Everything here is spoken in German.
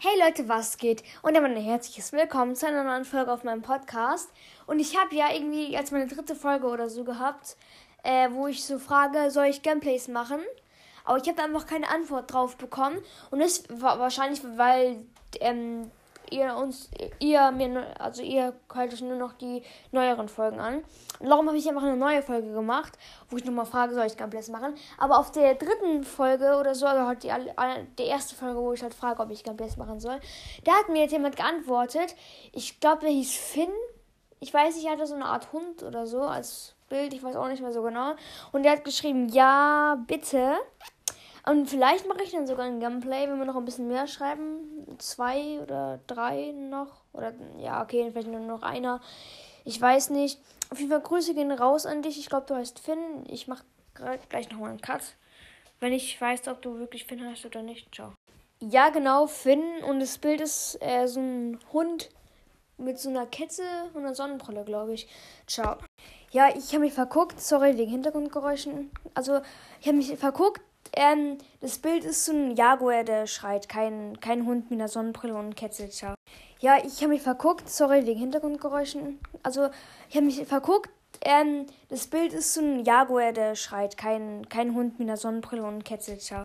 Hey Leute, was geht? Und damit ein herzliches Willkommen zu einer neuen Folge auf meinem Podcast. Und ich habe ja irgendwie als meine dritte Folge oder so gehabt, äh, wo ich so frage, soll ich Gameplays machen? Aber ich habe einfach keine Antwort drauf bekommen. Und das war wahrscheinlich, weil ähm, ihr uns, ihr mir, also ihr hört euch nur noch die neueren Folgen an. Und darum habe ich einfach eine neue Folge gemacht, wo ich nochmal frage, soll ich Gameplays machen? Aber auf der dritten Folge oder so, also halt die, die erste Folge, wo ich halt frage, ob ich Gameplays machen soll, da hat mir jetzt jemand geantwortet. Ich glaube, der hieß Finn. Ich weiß nicht, er hatte so eine Art Hund oder so als Bild, ich weiß auch nicht mehr so genau. Und der hat geschrieben, ja, bitte. Und vielleicht mache ich dann sogar ein Gameplay, wenn wir noch ein bisschen mehr schreiben. Zwei oder drei noch. Oder ja, okay, vielleicht nur noch einer. Ich weiß nicht. Auf jeden Fall Grüße gehen raus an dich. Ich glaube, du heißt Finn. Ich mache gleich nochmal einen Cut. Wenn ich weiß, ob du wirklich Finn heißt oder nicht. Ciao. Ja, genau, Finn. Und das Bild ist äh, so ein Hund mit so einer Kette und einer Sonnenbrille, glaube ich. Ciao. Ja, ich habe mich verguckt. Sorry wegen Hintergrundgeräuschen. Also, ich habe mich verguckt ähm, das Bild ist so ein Jaguar, der schreit. Kein, kein Hund mit einer Sonnenbrille und Ketzel. Ja, ich habe mich verguckt. Sorry wegen Hintergrundgeräuschen. Also, ich habe mich verguckt. Ähm, das Bild ist so ein Jaguar, der schreit. Kein, kein Hund mit einer Sonnenbrille und Ketzel.